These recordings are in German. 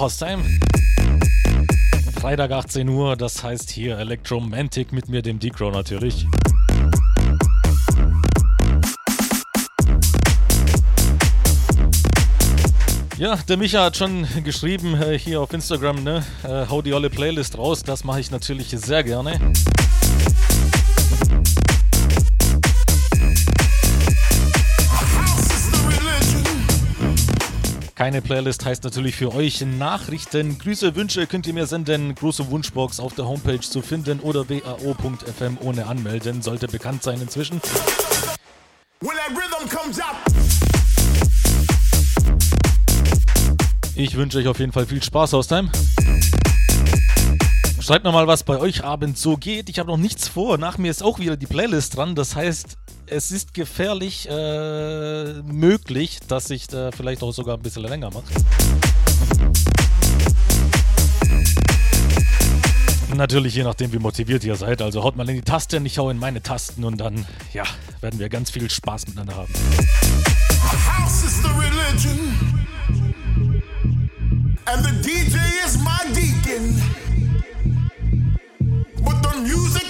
Hostime. Freitag 18 Uhr, das heißt hier Electromantic mit mir, dem Decro natürlich. Ja, der Micha hat schon geschrieben äh, hier auf Instagram, ne? Äh, hau die olle Playlist raus, das mache ich natürlich sehr gerne. Keine Playlist heißt natürlich für euch Nachrichten. Grüße, Wünsche könnt ihr mir senden. Große Wunschbox auf der Homepage zu finden oder wao.fm ohne anmelden. Sollte bekannt sein inzwischen. Ich wünsche euch auf jeden Fall viel Spaß, Haustime. Schreibt nochmal, was bei euch abends so geht. Ich habe noch nichts vor. Nach mir ist auch wieder die Playlist dran. Das heißt, es ist gefährlich äh, möglich, dass ich da vielleicht auch sogar ein bisschen länger mache. Natürlich je nachdem, wie motiviert ihr seid. Also haut mal in die Tasten, ich hau in meine Tasten und dann, ja, werden wir ganz viel Spaß miteinander haben. House is the religion and the DJ is my deacon. But the music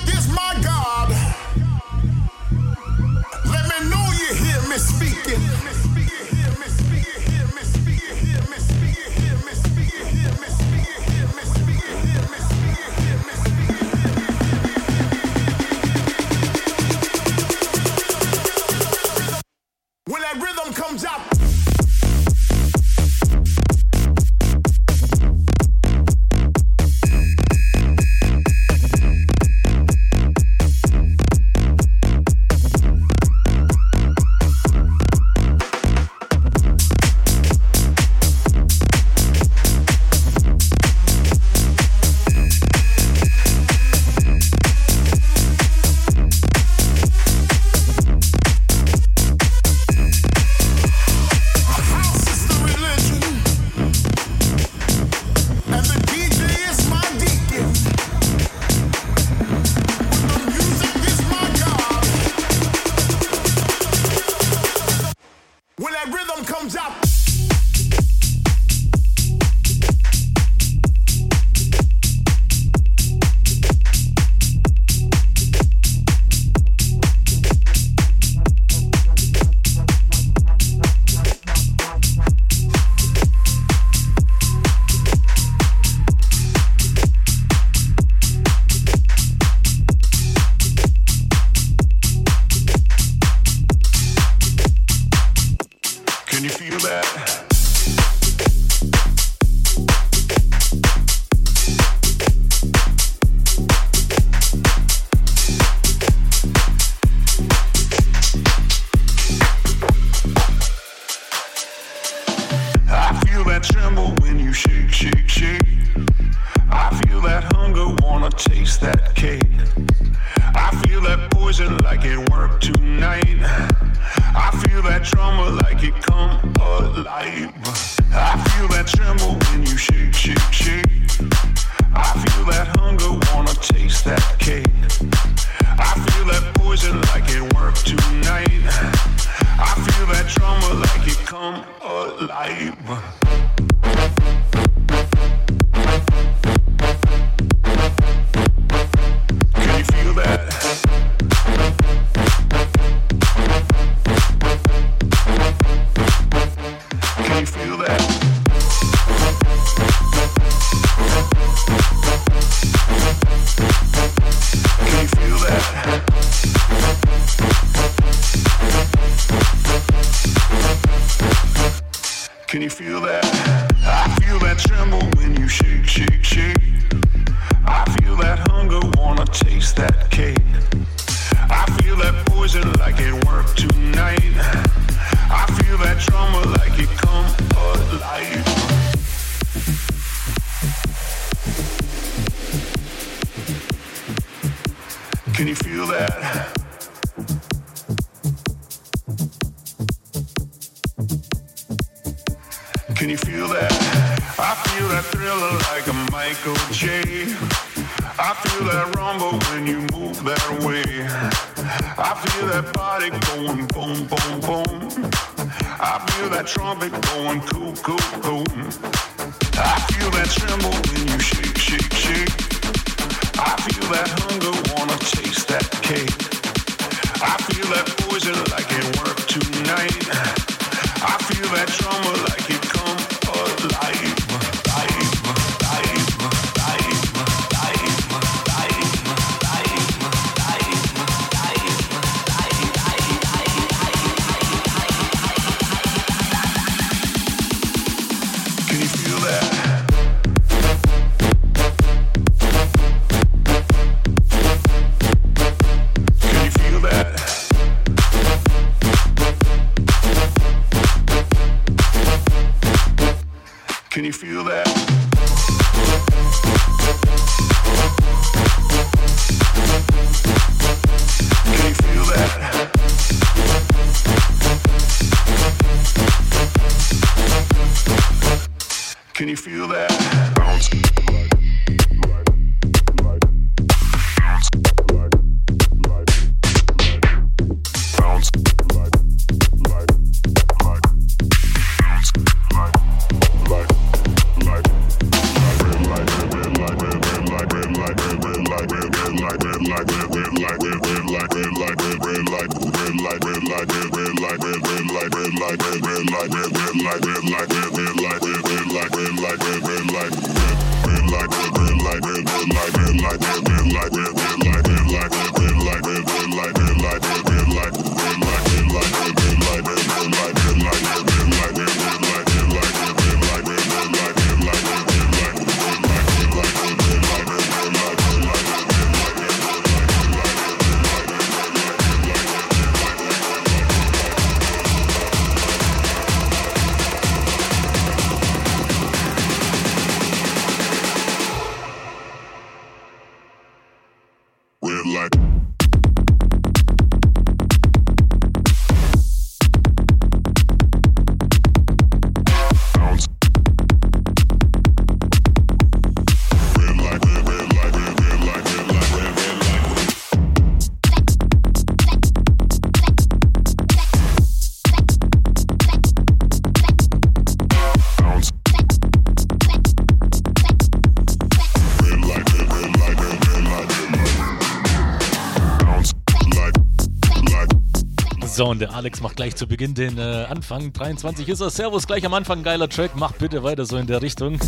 So, und der Alex macht gleich zu Beginn den äh, Anfang. 23 ist er. Servus, gleich am Anfang. Geiler Track. Macht bitte weiter so in der Richtung.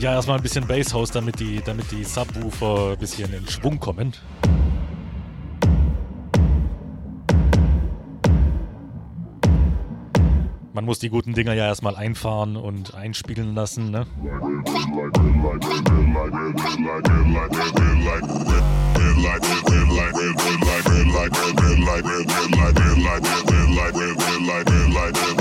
Ja, erstmal ein bisschen Basshouse, damit die, damit die Subwoofer ein bisschen in Schwung kommen. Man muss die guten Dinger ja erstmal einfahren und einspielen lassen. Ne?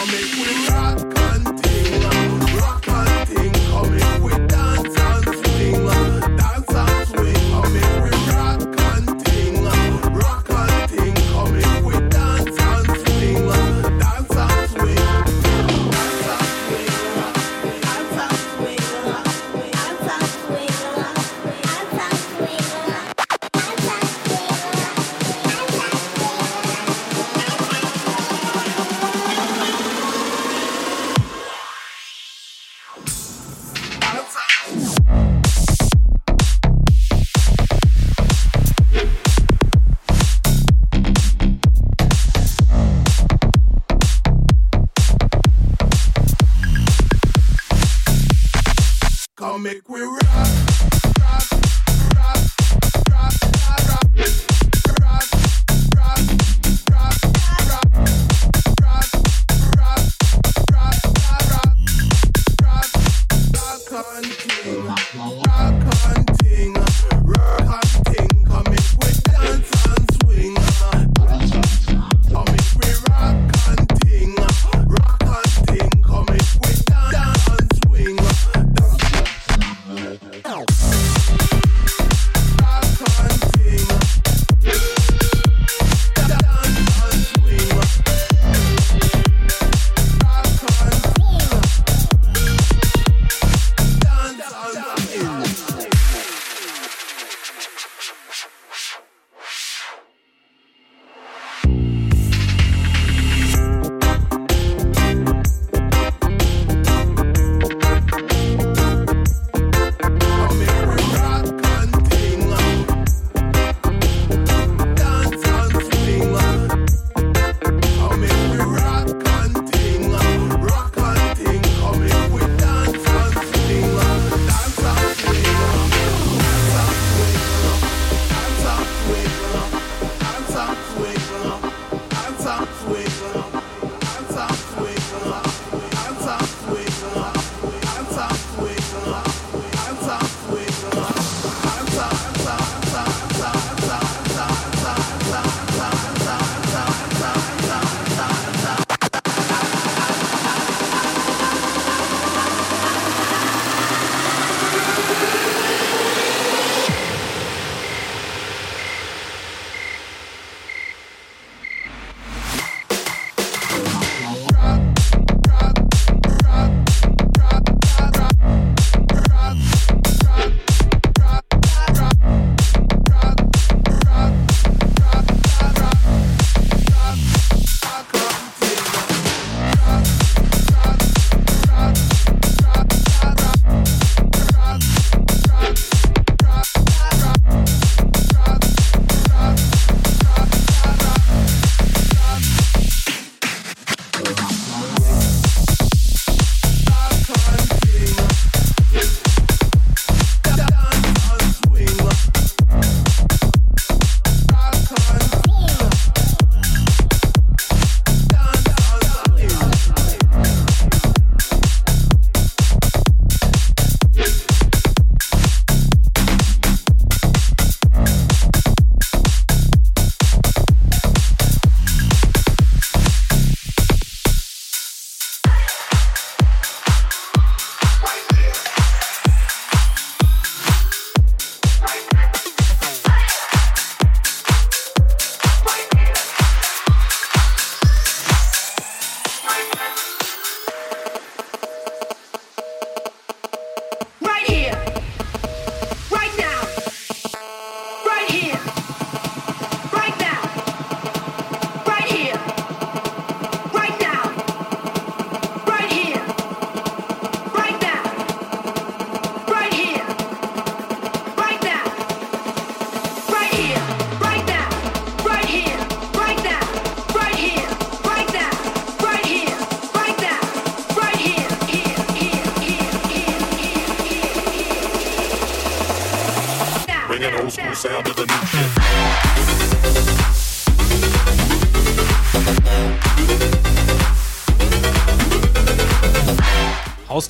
I'll make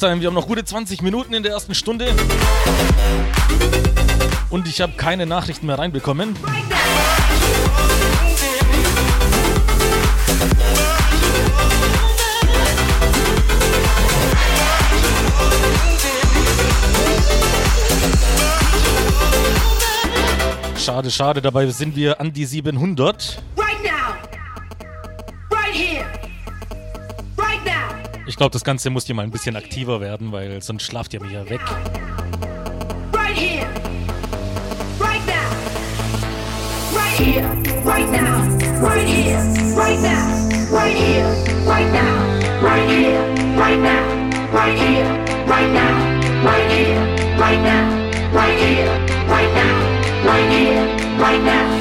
Haustime, wir haben noch gute 20 Minuten in der ersten Stunde. Und ich habe keine Nachrichten mehr reinbekommen. Schade, schade, dabei sind wir an die 700. glaube, das Ganze muss hier mal ein bisschen aktiver werden, weil sonst schlaft ihr mir ja weg. Right here. Right now. Right here. Right now. Right here. Right now. Right here. Right now. Right here. Right now. Right here. Right now. Right here. Right now. Right here. Right now. Right here. Right now.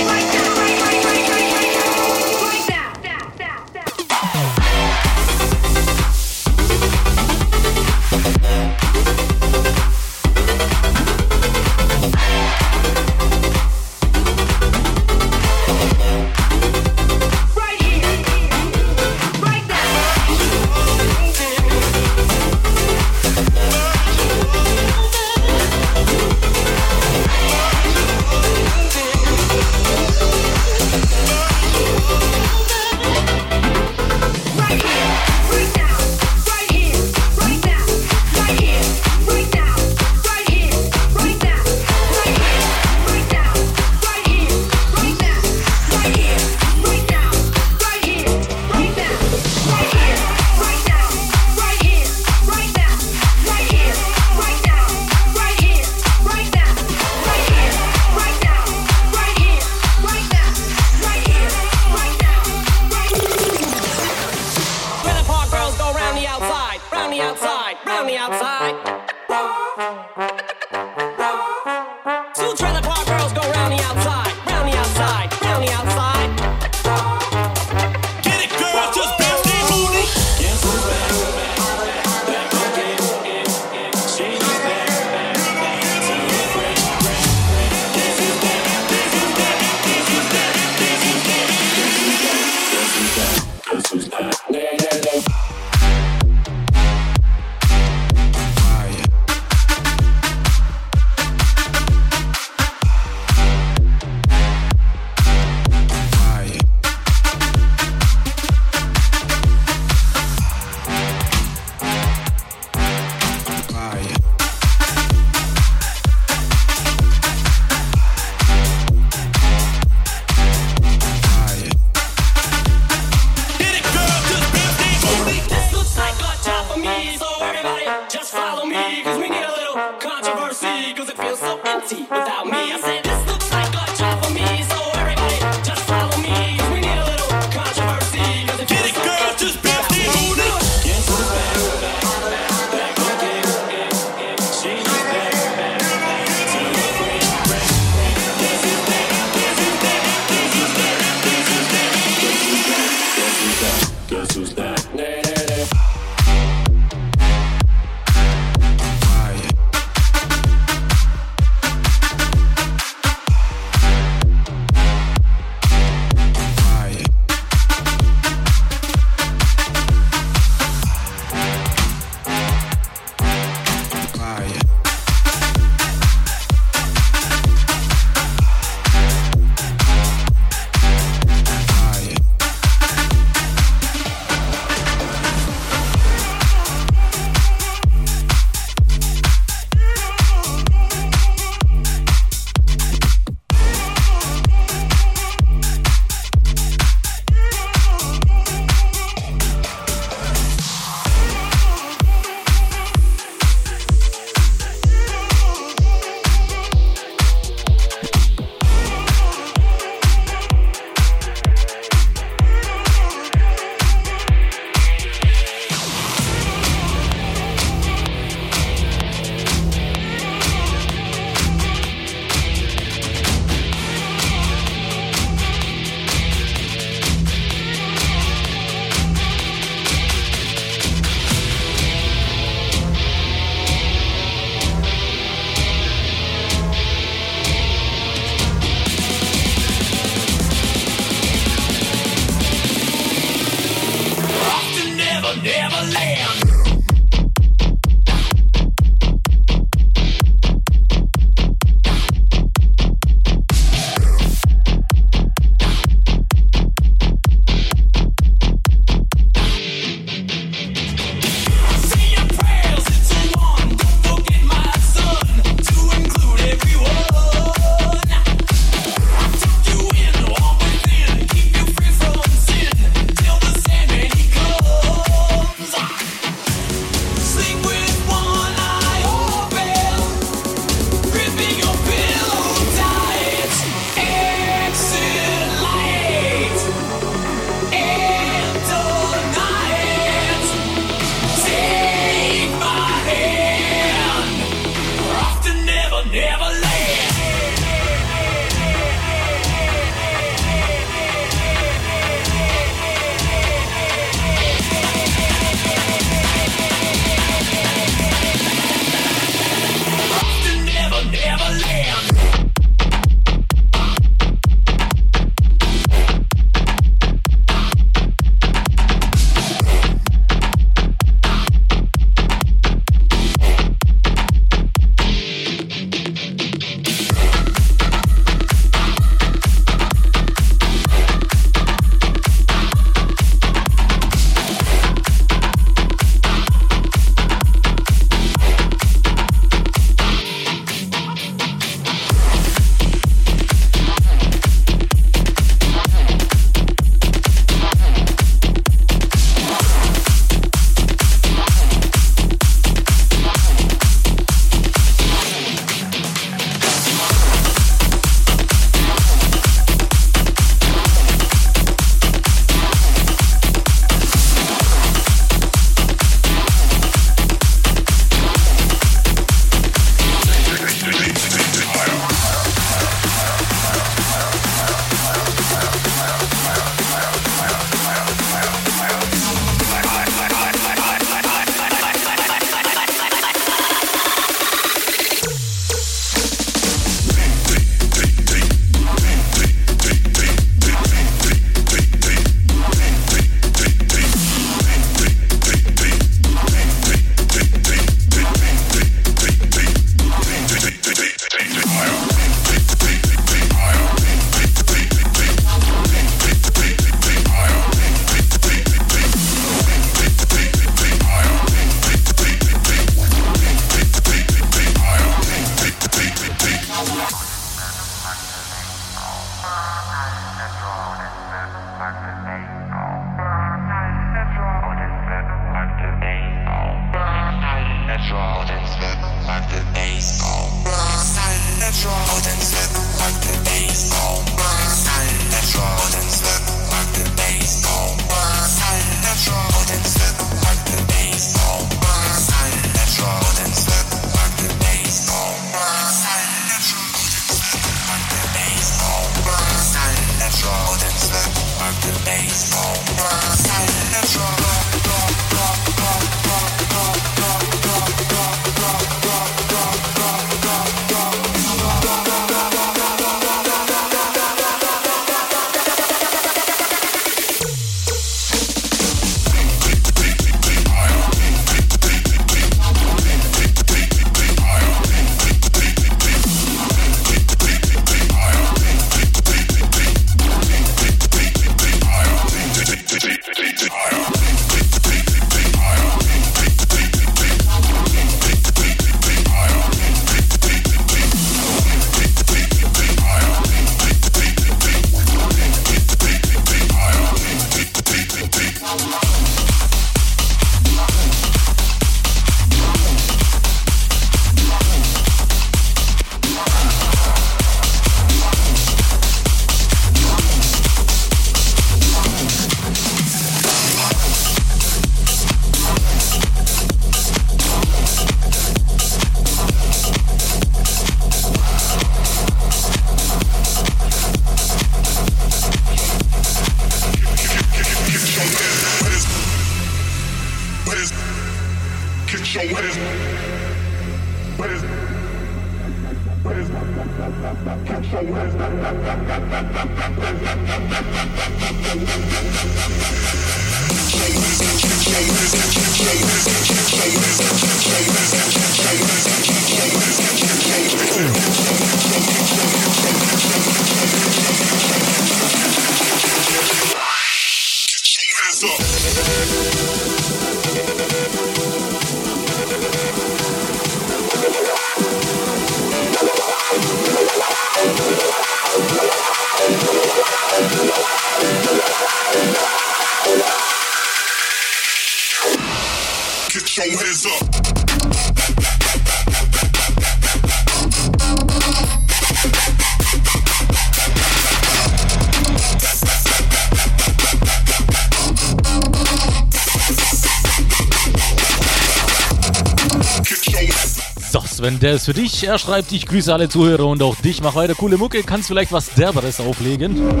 ist für dich. Er schreibt, ich grüße alle Zuhörer und auch dich. Mach weiter coole Mucke, kannst vielleicht was Derberes auflegen.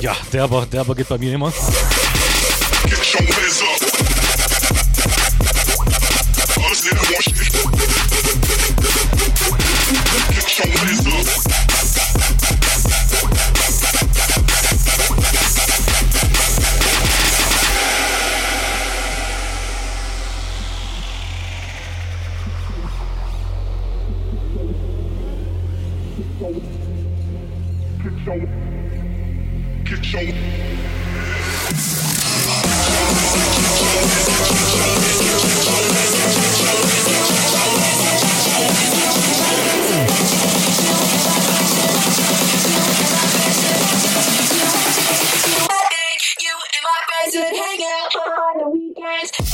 Ja, derber, derber geht bei mir immer. on the weekends.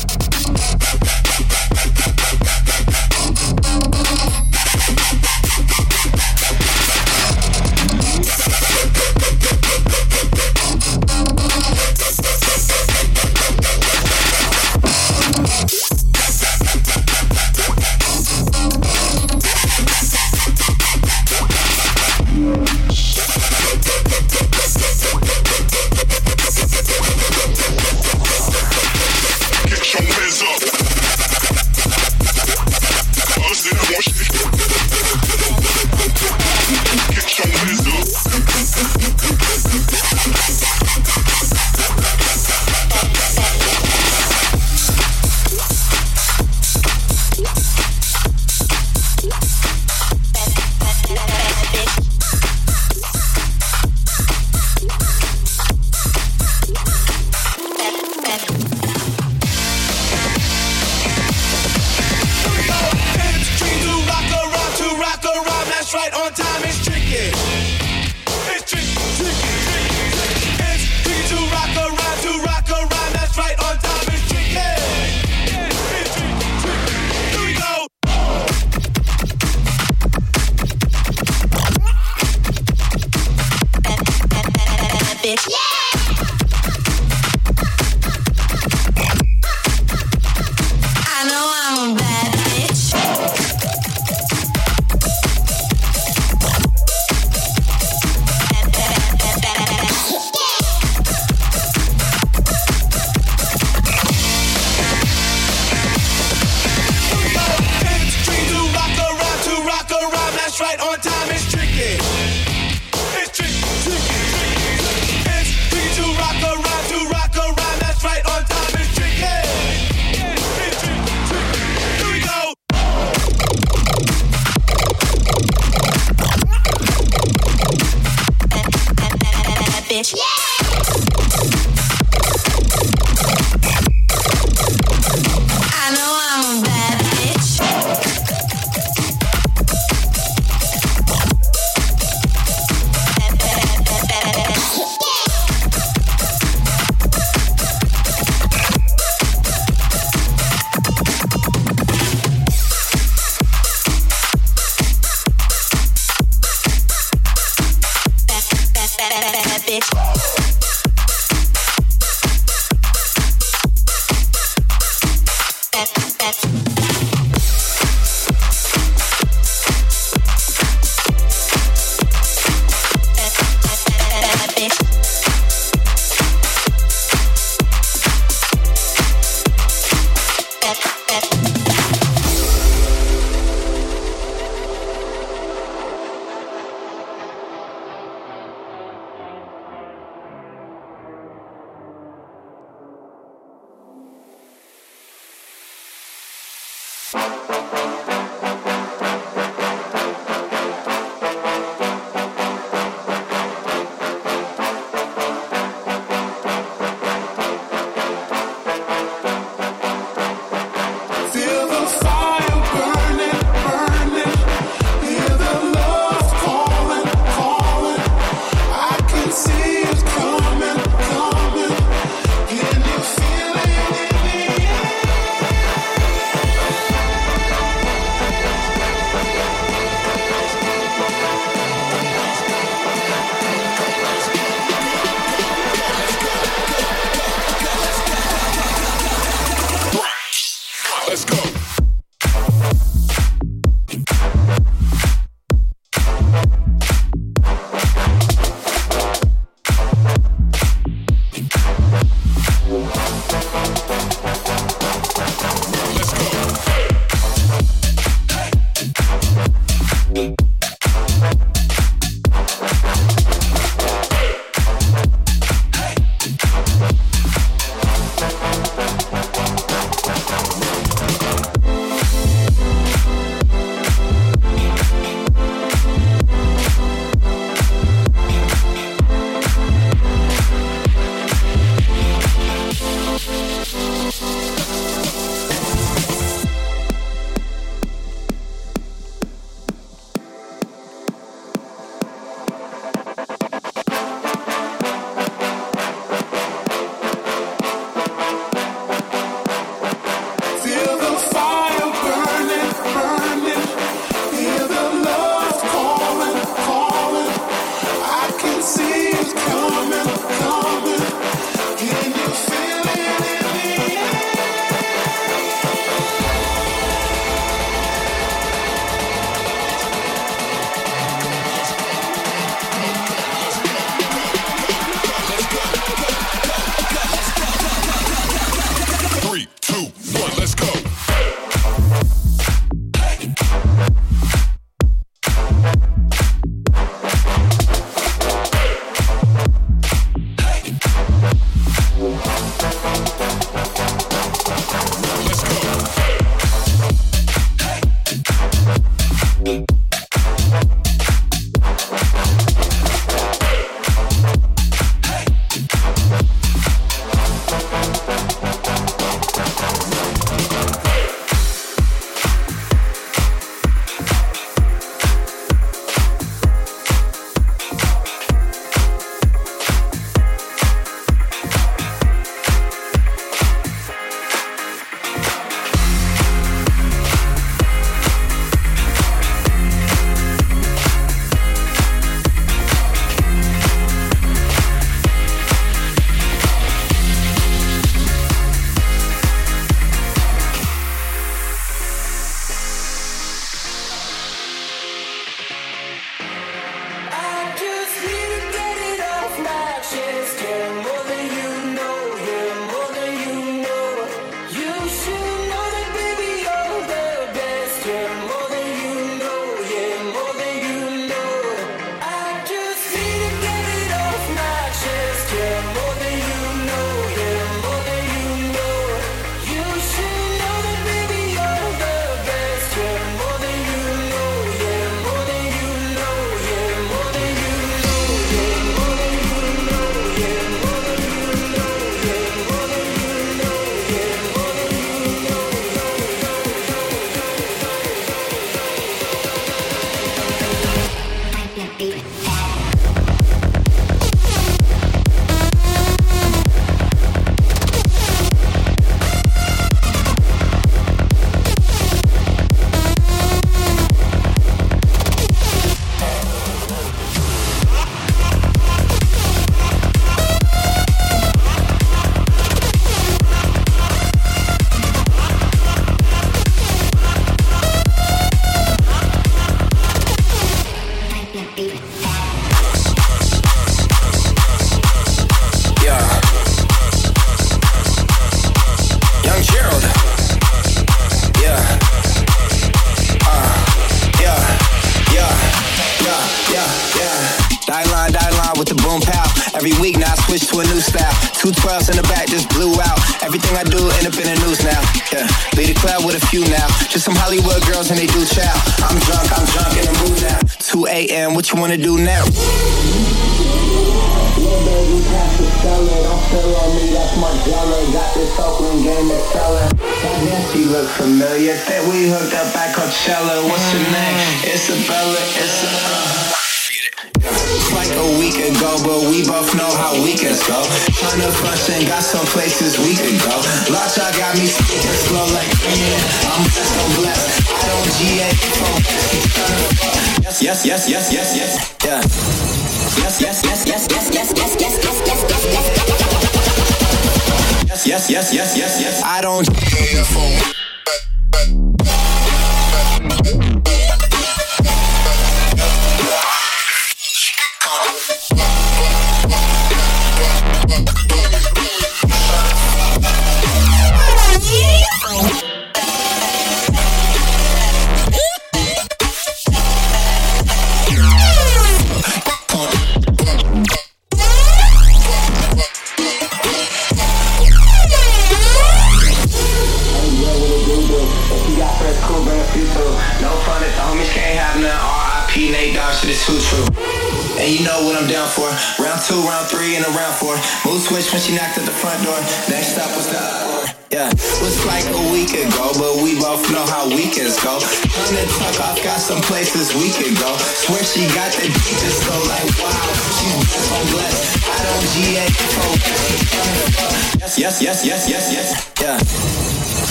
let's go.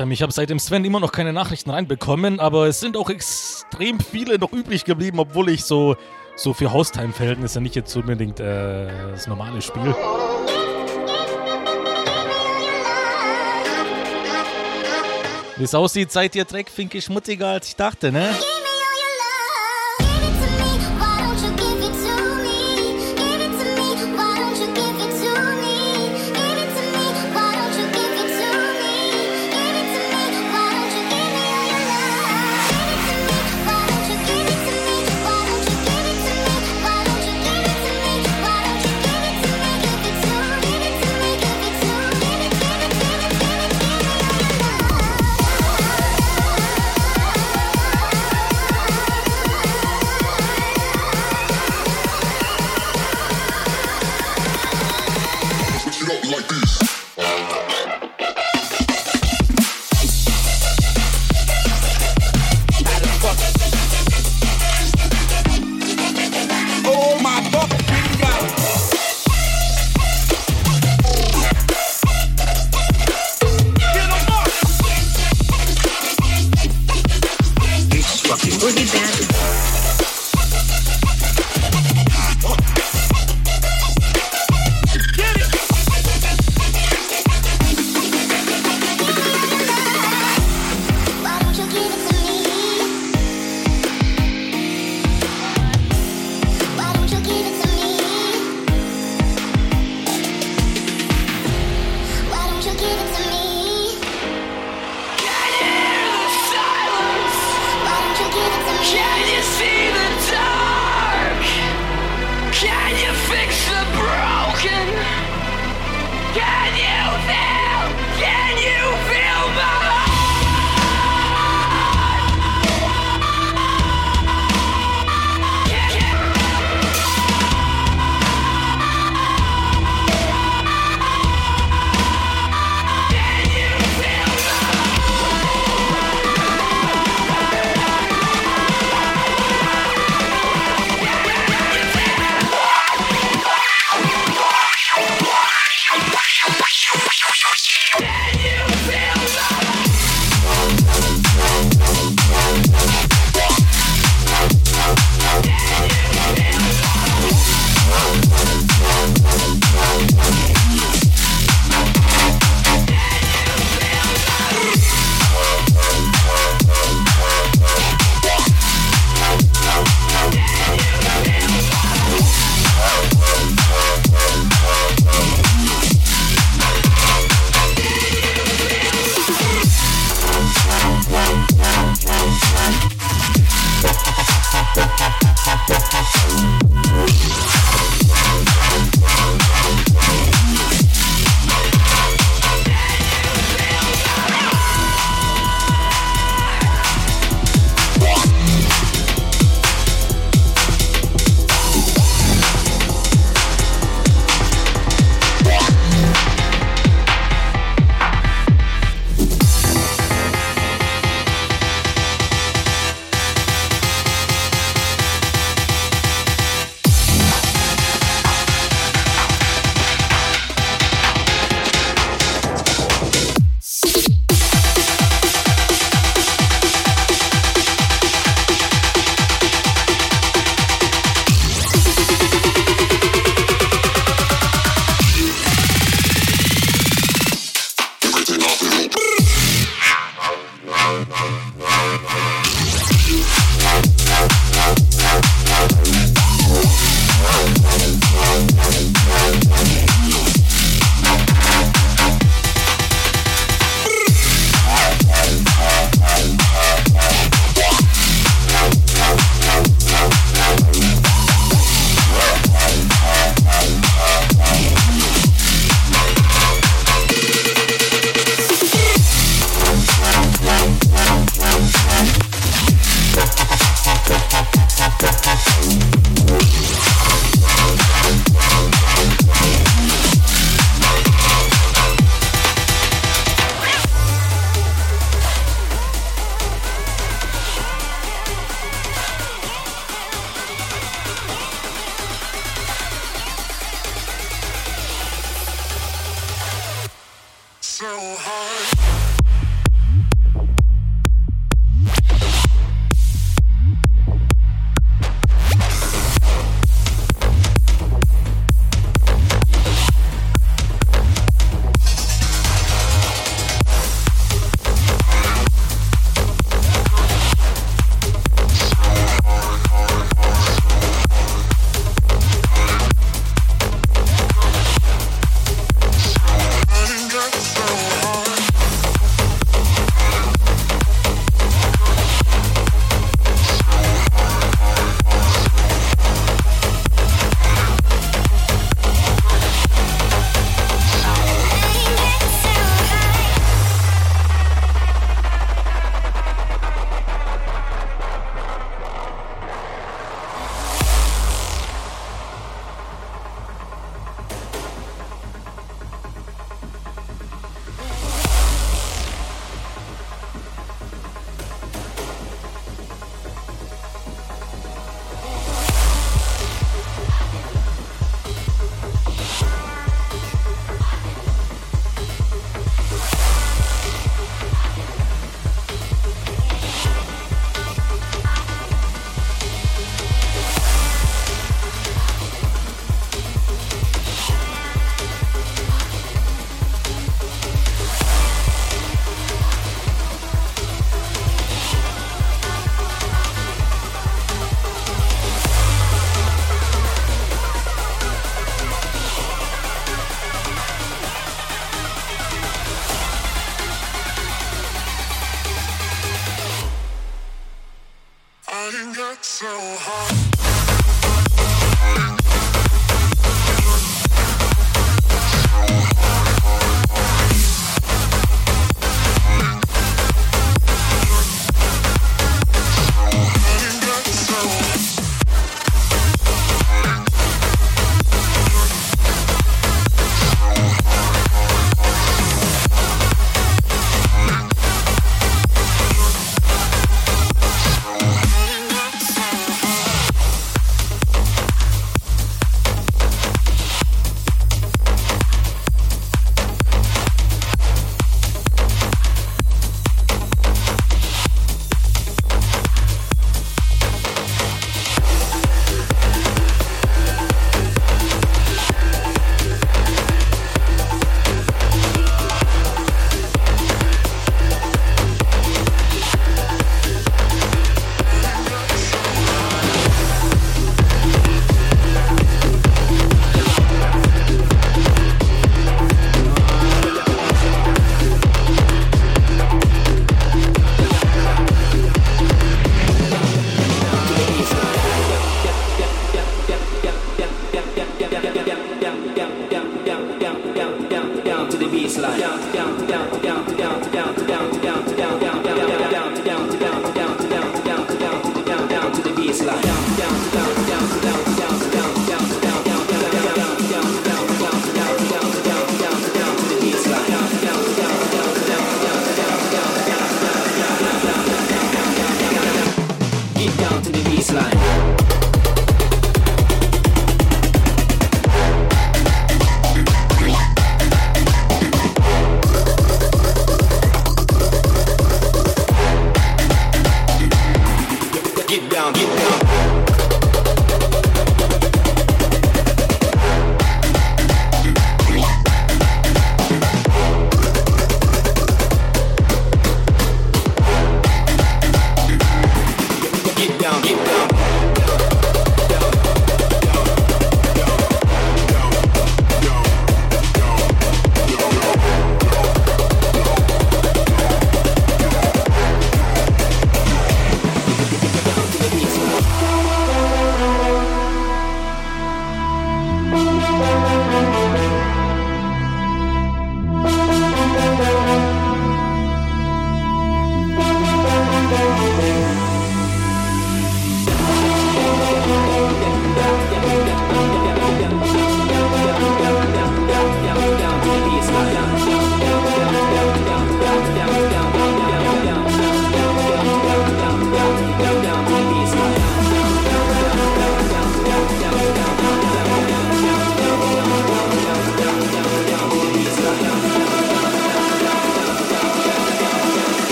Hostheim, ich habe seit dem Sven immer noch keine Nachrichten reinbekommen, aber es sind auch extrem viele noch übrig geblieben, obwohl ich so, so für Haustime-Verhältnisse nicht jetzt unbedingt äh, das normale Spiel. Wie es aussieht, seid ihr Dreckfinke schmutziger als ich dachte, ne?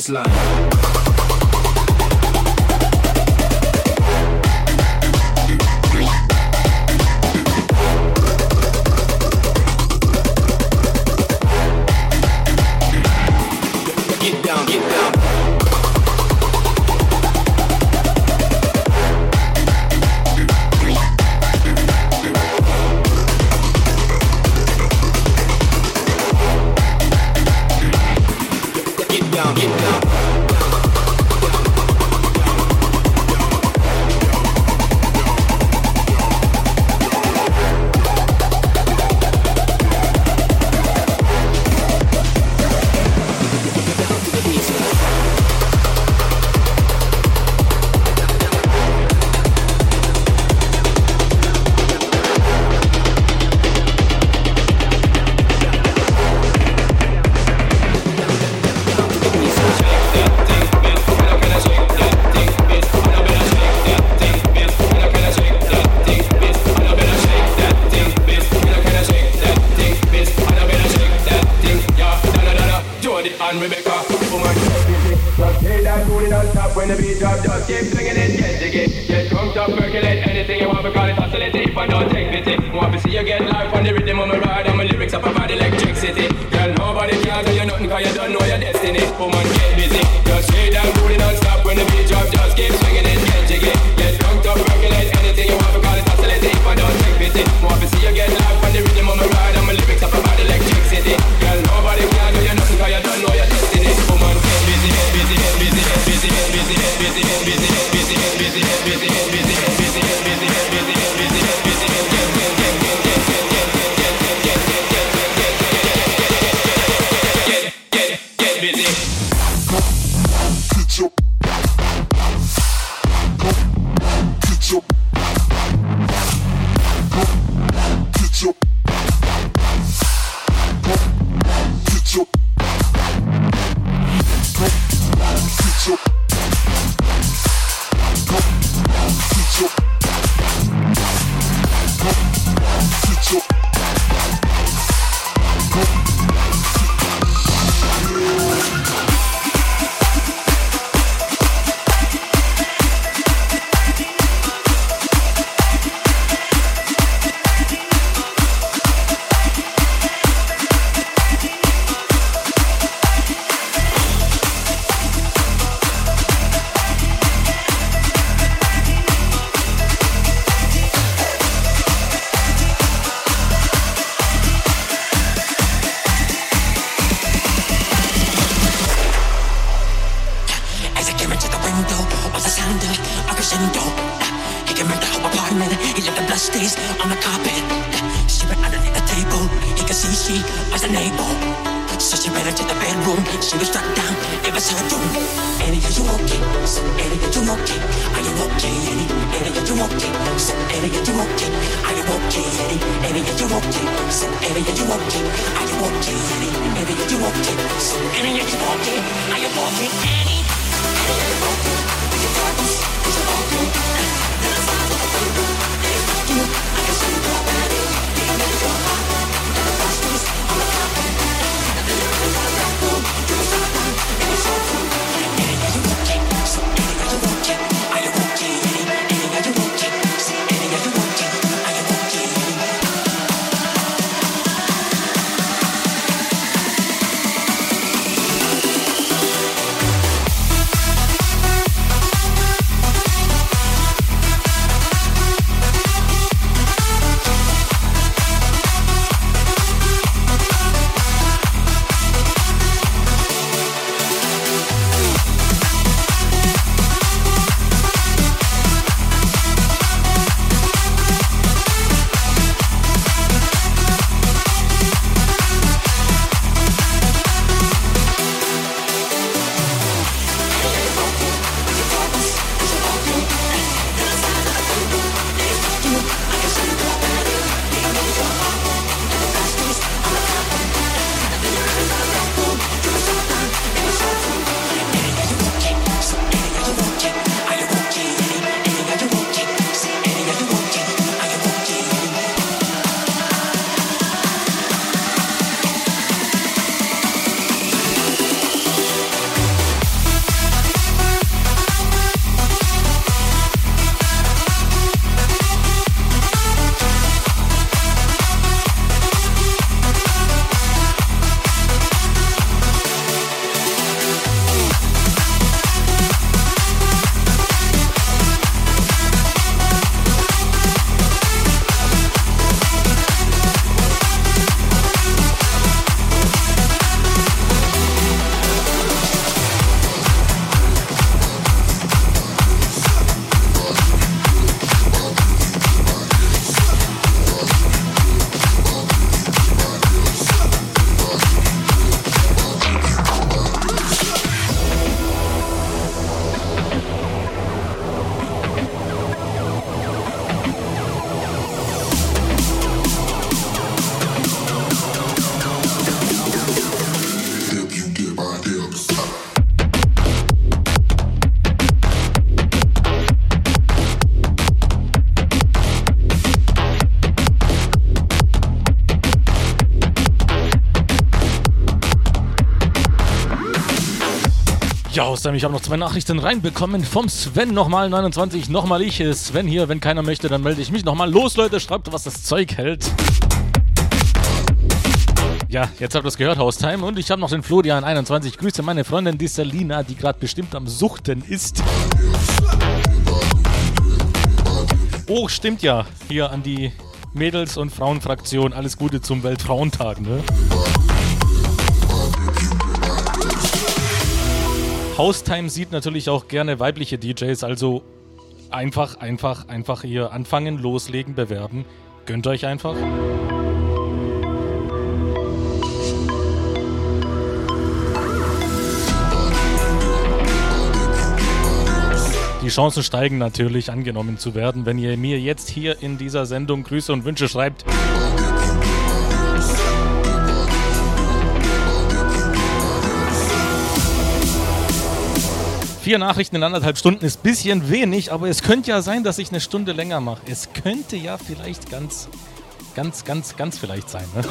Baseline. And I you 40? Are you 40? Austin, ich habe noch zwei Nachrichten reinbekommen vom Sven nochmal 29, nochmal ich. äh, Sven hier, wenn keiner möchte, dann melde ich mich nochmal. Los, Leute, schreibt, was das Zeug hält. Ja, jetzt habt ihr es gehört, Haustime. Und ich habe noch den Florian 21. Grüße meine Freundin, die Selina, die gerade bestimmt am Suchten ist. Oh, stimmt ja. Hier an die Mädels- und Frauenfraktion. Alles Gute zum Weltfrauentag, ne? Haustime sieht natürlich auch gerne weibliche DJs, also einfach, einfach, einfach hier anfangen, loslegen, bewerben. Gönnt euch einfach. Die Chancen steigen natürlich, angenommen zu werden, wenn ihr mir jetzt hier in dieser Sendung Grüße und Wünsche schreibt. Vier Nachrichten in anderthalb Stunden ist ein bisschen wenig, aber es könnte ja sein, dass ich eine Stunde länger mache. Es könnte ja vielleicht ganz, ganz, ganz, ganz vielleicht sein. Ne?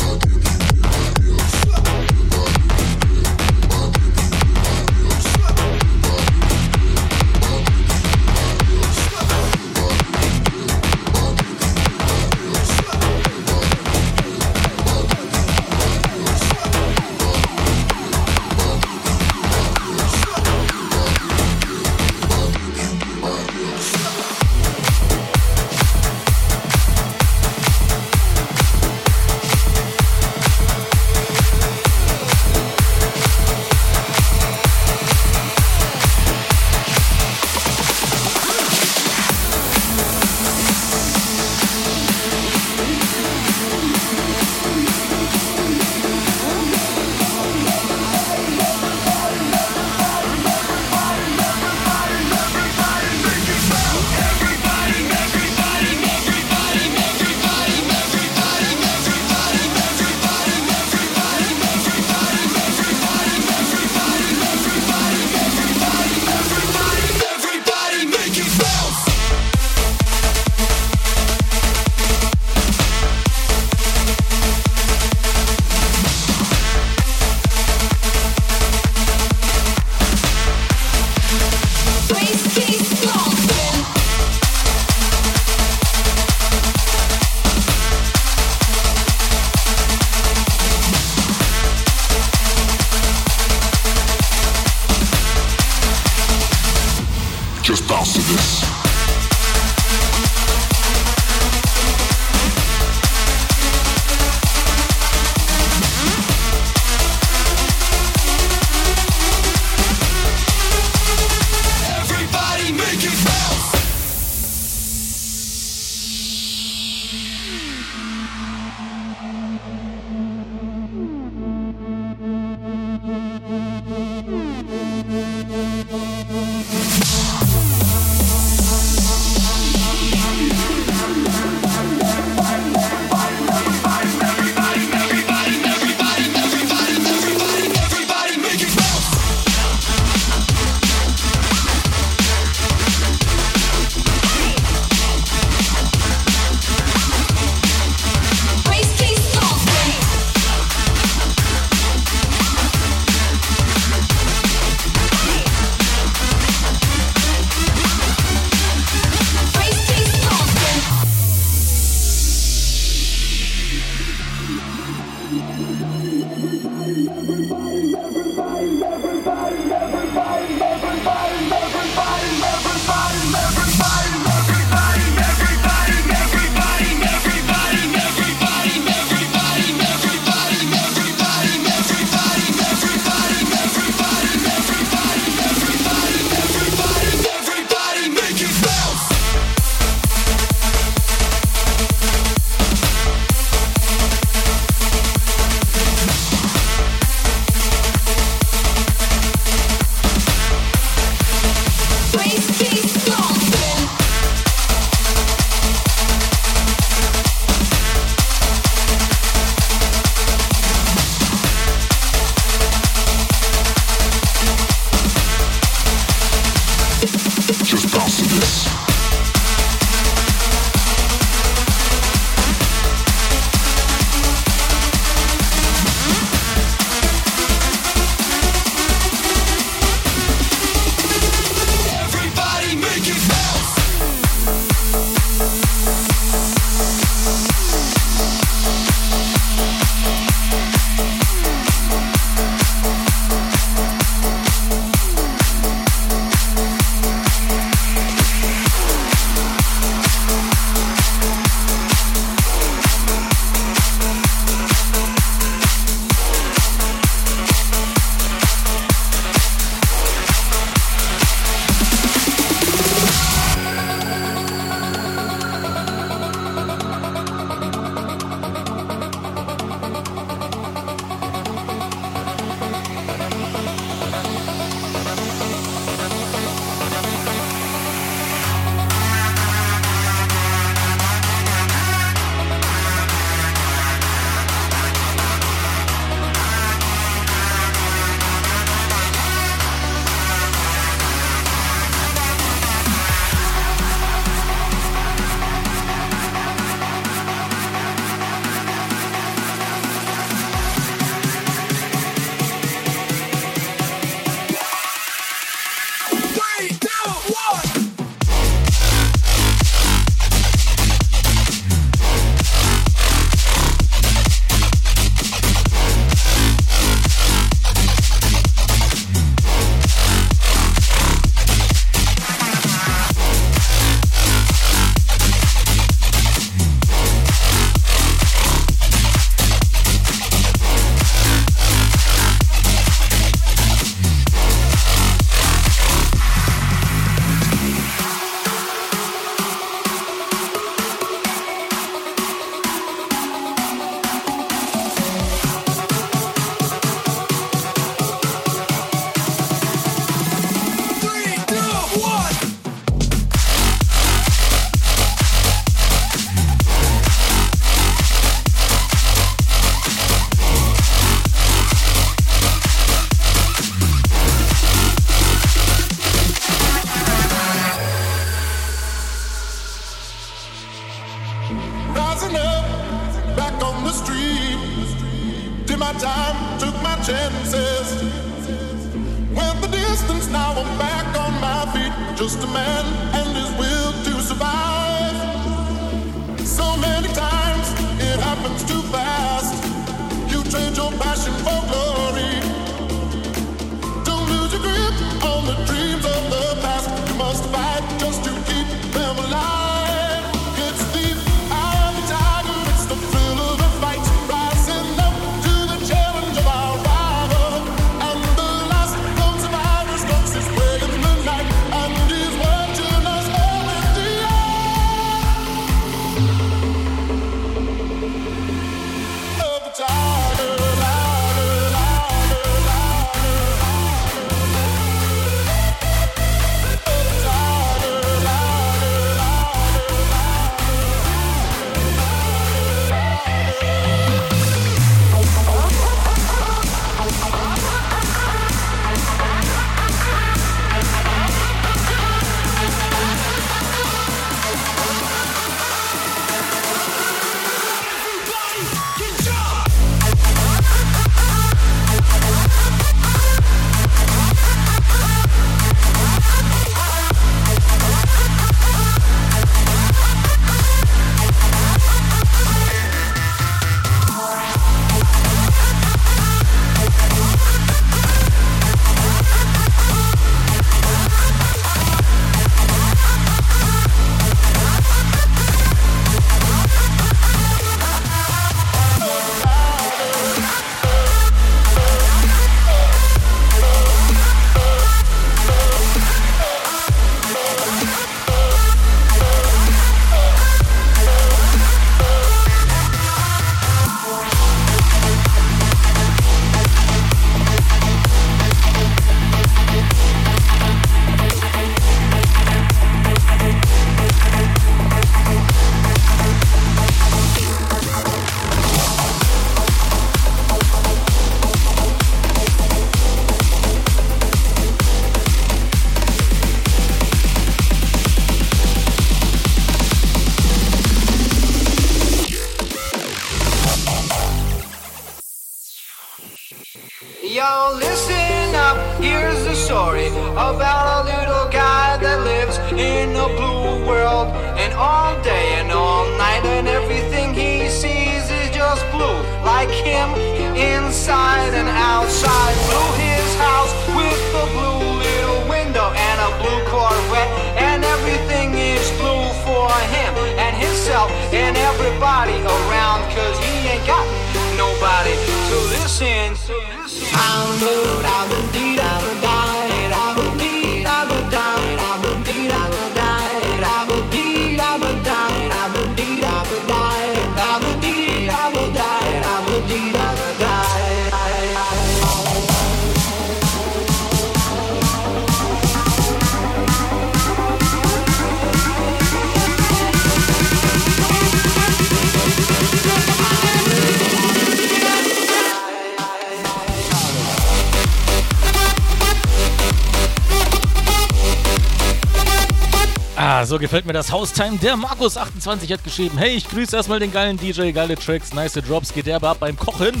Gefällt mir das Haustime. Der Markus28 hat geschrieben: Hey, ich grüße erstmal den geilen DJ, geile Tracks, nice Drops, geht derbe ab beim Kochen.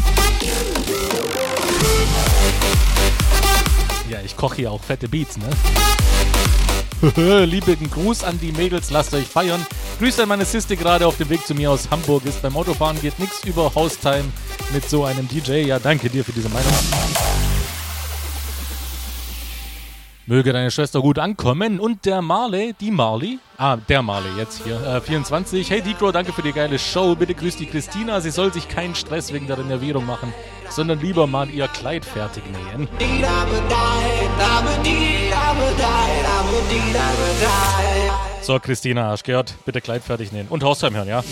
Ja, ich koche hier auch fette Beats, ne? Lieben Gruß an die Mädels, lasst euch feiern. Grüße an meine Siste gerade auf dem Weg zu mir aus Hamburg ist. Beim Autofahren geht nichts über Haustime mit so einem DJ. Ja, danke dir für diese Meinung. Möge deine Schwester gut ankommen. Und der Marley, die Marley, ah, der Marley jetzt hier, äh, 24. Hey Dicro, danke für die geile Show. Bitte grüß die Christina. Sie soll sich keinen Stress wegen der Renovierung machen, sondern lieber mal ihr Kleid fertig nähen. So, Christina, hast gehört? Bitte Kleid fertig nähen. Und Haustime hören, ja?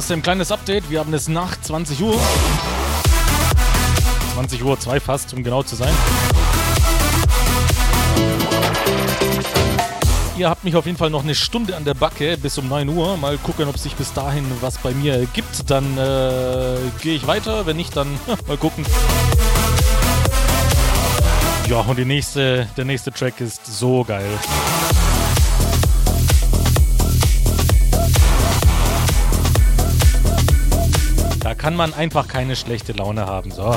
So, aus dem kleines Update. Wir haben es nach 20 Uhr. 20 Uhr 2 fast, um genau zu sein. Ihr habt mich auf jeden Fall noch eine Stunde an der Backe bis um 9 Uhr. Mal gucken, ob sich bis dahin was bei mir gibt. Dann äh, gehe ich weiter. Wenn nicht, dann mal gucken. Ja, und nächste, der nächste Track ist so geil. Kann man einfach keine schlechte Laune haben. So.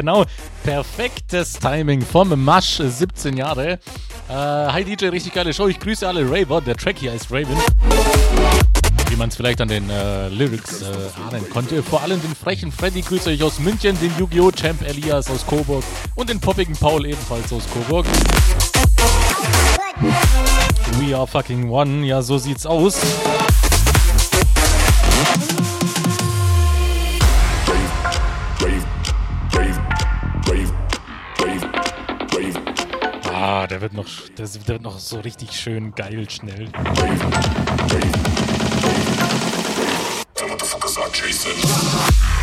Genau, perfektes Timing vom Masch, 17 Jahre. Äh, hi DJ, richtig geile Show. Ich grüße alle Raver. Der Track hier heißt Raven. Wie man es vielleicht an den äh, Lyrics äh, ahnen konnte. Vor allem den frechen Freddy grüße ich aus München, den Yu-Gi-Oh! Champ Elias aus Coburg und den poppigen Paul ebenfalls aus Coburg. We are fucking one, ja, so sieht's aus. Der wird noch, der wird noch so richtig schön geil schnell. The motherfuckers are chasing. People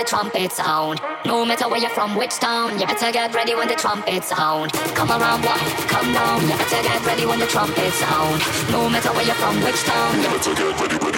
the trumpets sound. No matter where you're from, which town, you better get ready when the trumpets sound. Come around, boy, come down. You better get ready when the trumpets sound. No matter where you're from, which town, you better get ready,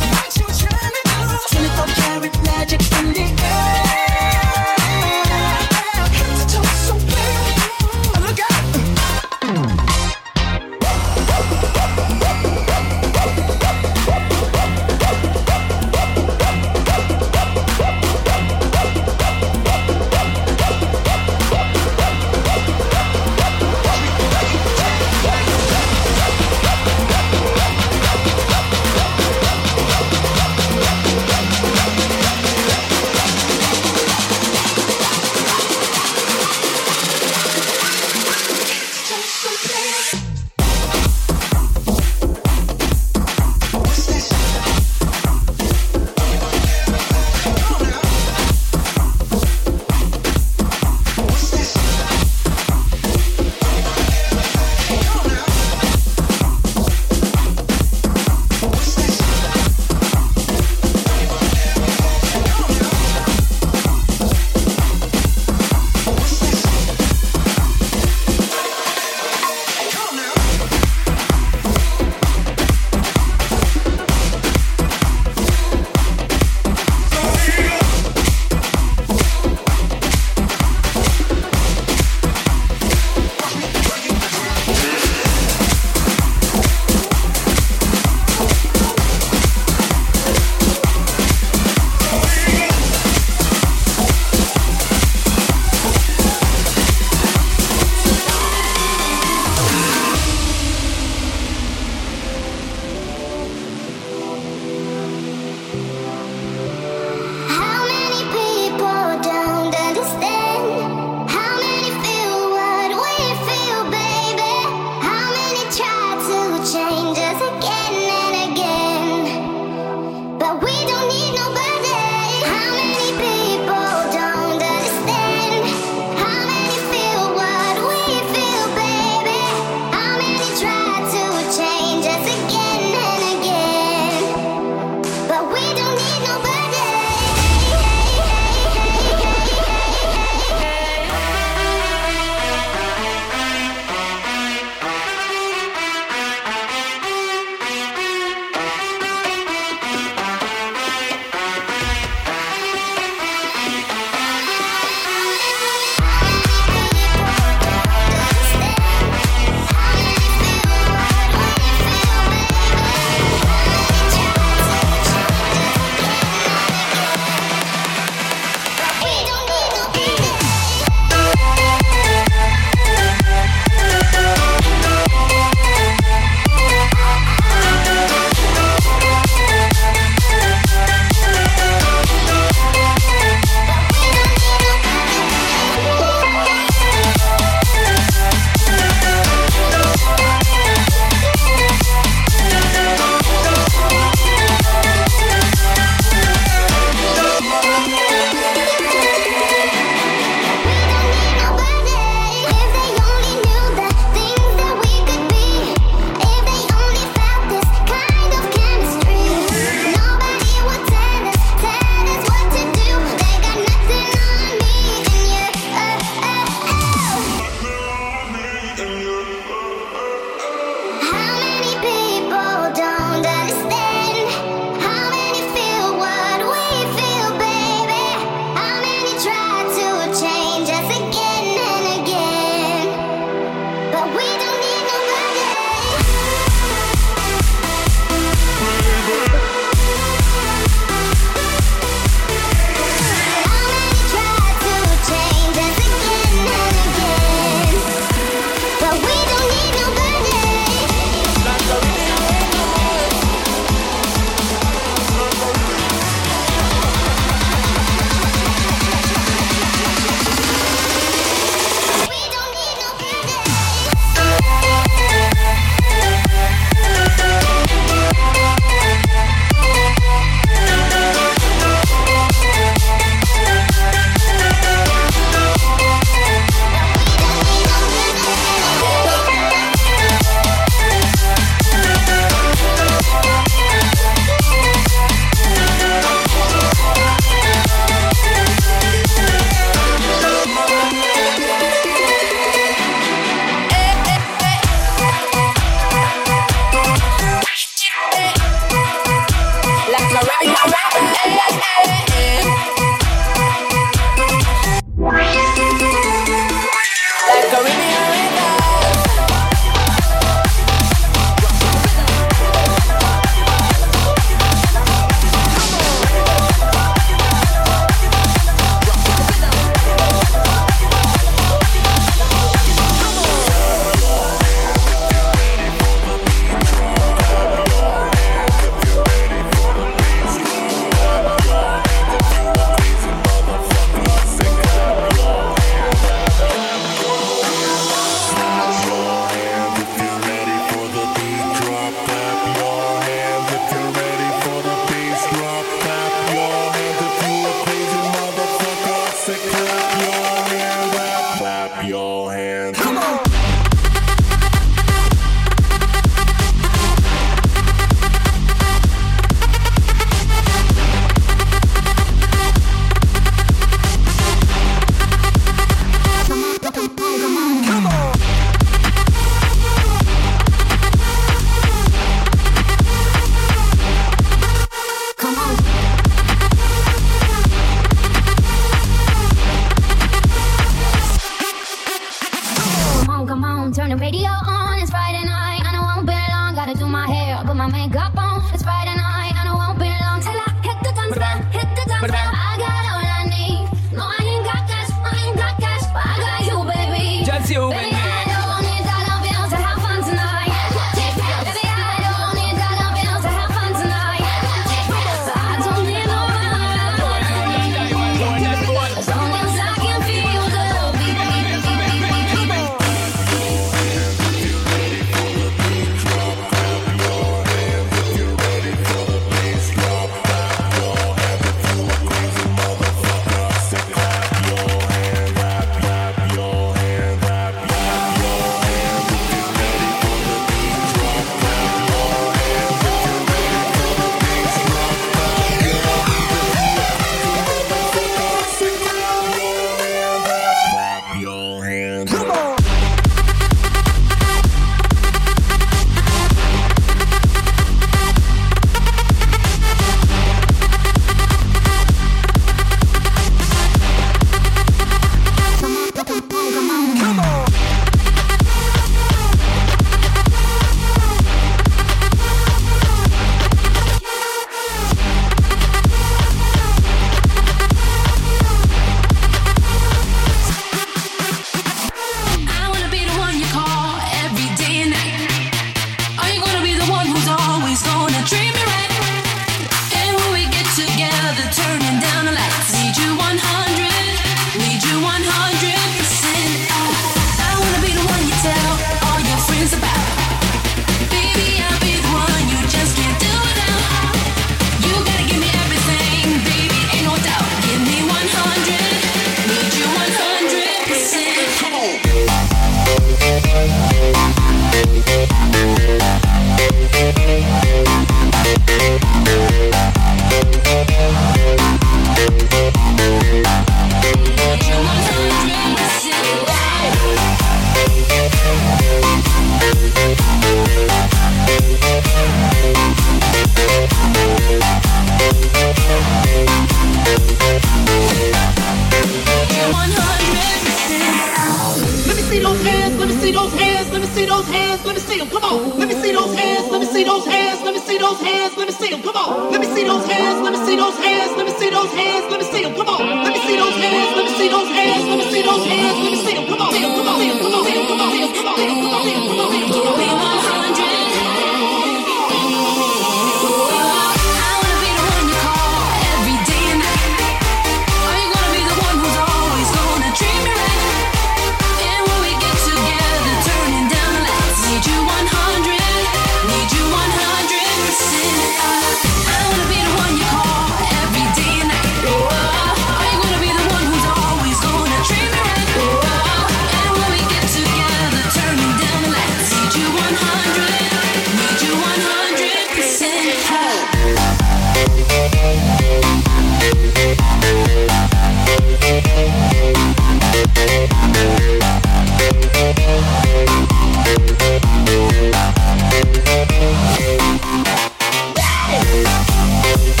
We'll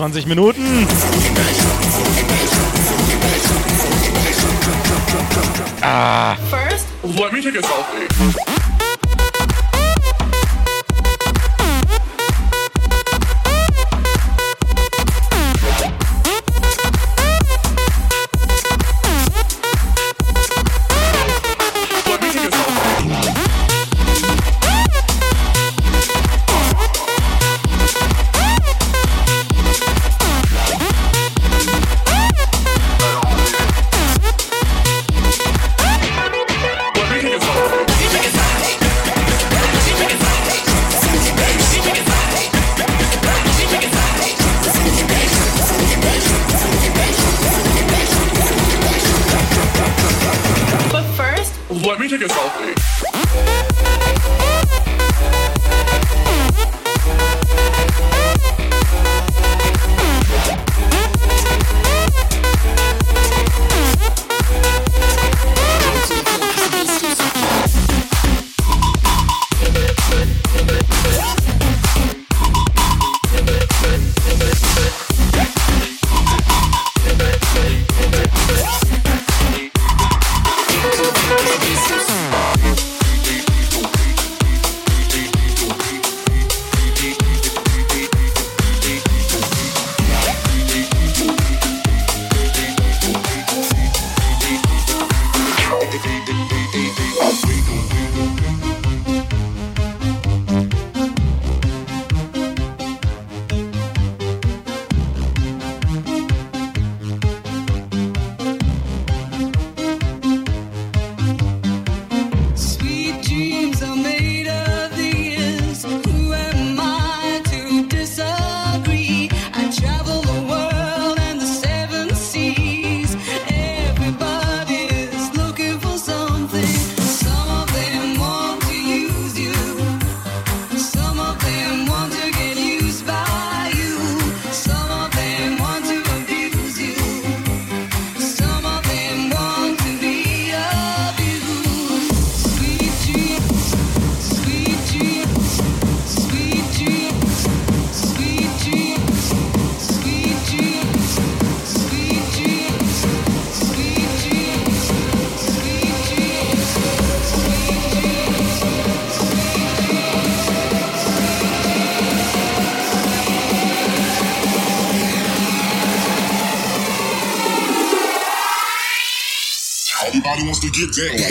20 Minuten. Ah. First, let me take a selfie. Get down.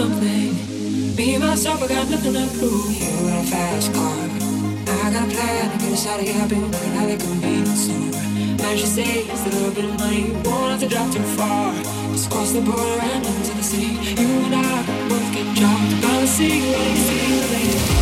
Something. Me and myself, I got nothing to prove. You're in a fast car. I got a plan to get us out of here. I've been working at a convenience store. Man, she says a little bit of money won't have to drop too far. Just cross the border and into the city. You and I both get dropped. Gotta see you, see you later.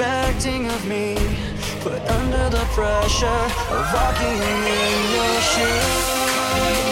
expecting of me, but under the pressure of walking in your shoes.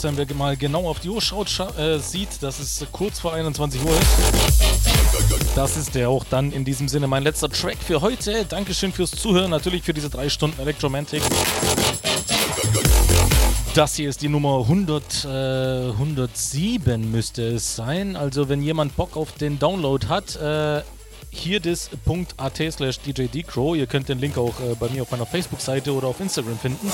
Hossam, wer mal genau auf die Uhr schaut, scha äh, sieht, dass es kurz vor 21 Uhr ist. Das ist der auch dann in diesem Sinne mein letzter Track für heute. Dankeschön fürs Zuhören, natürlich für diese drei Stunden Electromantic. Das hier ist die Nummer 100, äh, 107 müsste es sein. Also wenn jemand Bock auf den Download hat, äh, hierdis.at slash djdcrow. Ihr könnt den Link auch äh, bei mir auf meiner Facebook-Seite oder auf Instagram finden.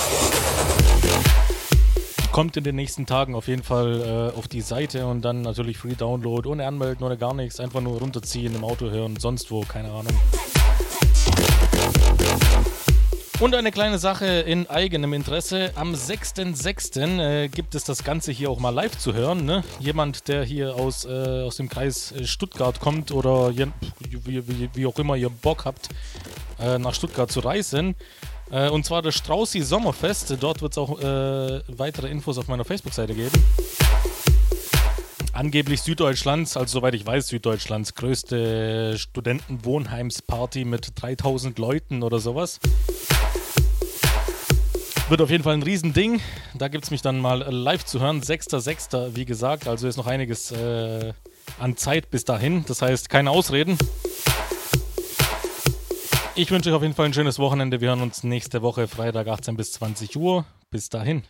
Kommt in den nächsten Tagen auf jeden Fall äh, auf die Seite und dann natürlich Free Download, ohne Anmelden oder gar nichts. Einfach nur runterziehen, im Auto hören, sonst wo, keine Ahnung. Und eine kleine Sache in eigenem Interesse. Am 6.6. Äh, gibt es das Ganze hier auch mal live zu hören. Ne? Jemand, der hier aus, äh, aus dem Kreis äh, Stuttgart kommt oder je, wie, wie, wie auch immer ihr Bock habt, äh, nach Stuttgart zu reisen. Äh, und zwar das Straußi Sommerfest. Dort wird es auch äh, weitere Infos auf meiner Facebook-Seite geben. Angeblich Süddeutschlands, also soweit ich weiß, Süddeutschlands größte Studentenwohnheimsparty mit 3000 Leuten oder sowas. Wird auf jeden Fall ein Riesending. Da gibt es mich dann mal live zu hören. 6.6. wie gesagt, also ist noch einiges äh, an Zeit bis dahin. Das heißt, keine Ausreden. Ich wünsche euch auf jeden Fall ein schönes Wochenende. Wir hören uns nächste Woche Freitag 18 bis 20 Uhr. Bis dahin.